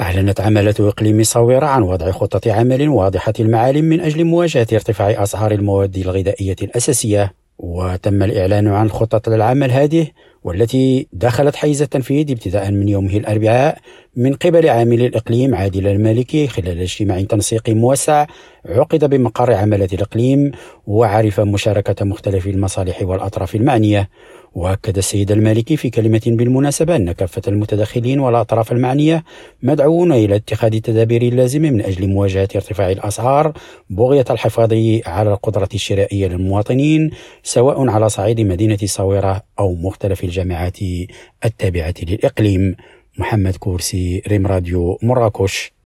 أعلنت عمالة إقليم صويرة عن وضع خطة عمل واضحة المعالم من أجل مواجهة ارتفاع أسعار المواد الغذائية الأساسية وتم الإعلان عن خطة العمل هذه والتي دخلت حيز التنفيذ ابتداء من يومه الأربعاء من قبل عامل الإقليم عادل المالكي خلال اجتماع تنسيقي موسع عقد بمقر عملة الإقليم وعرف مشاركة مختلف المصالح والأطراف المعنية. وأكد السيد المالكي في كلمة بالمناسبة أن كافة المتدخلين والأطراف المعنية مدعوون إلى اتخاذ التدابير اللازمة من أجل مواجهة ارتفاع الأسعار بغية الحفاظ على القدرة الشرائية للمواطنين سواء على صعيد مدينة صويرة أو مختلف الجامعات التابعة للإقليم محمد كورسي ريم راديو مراكش.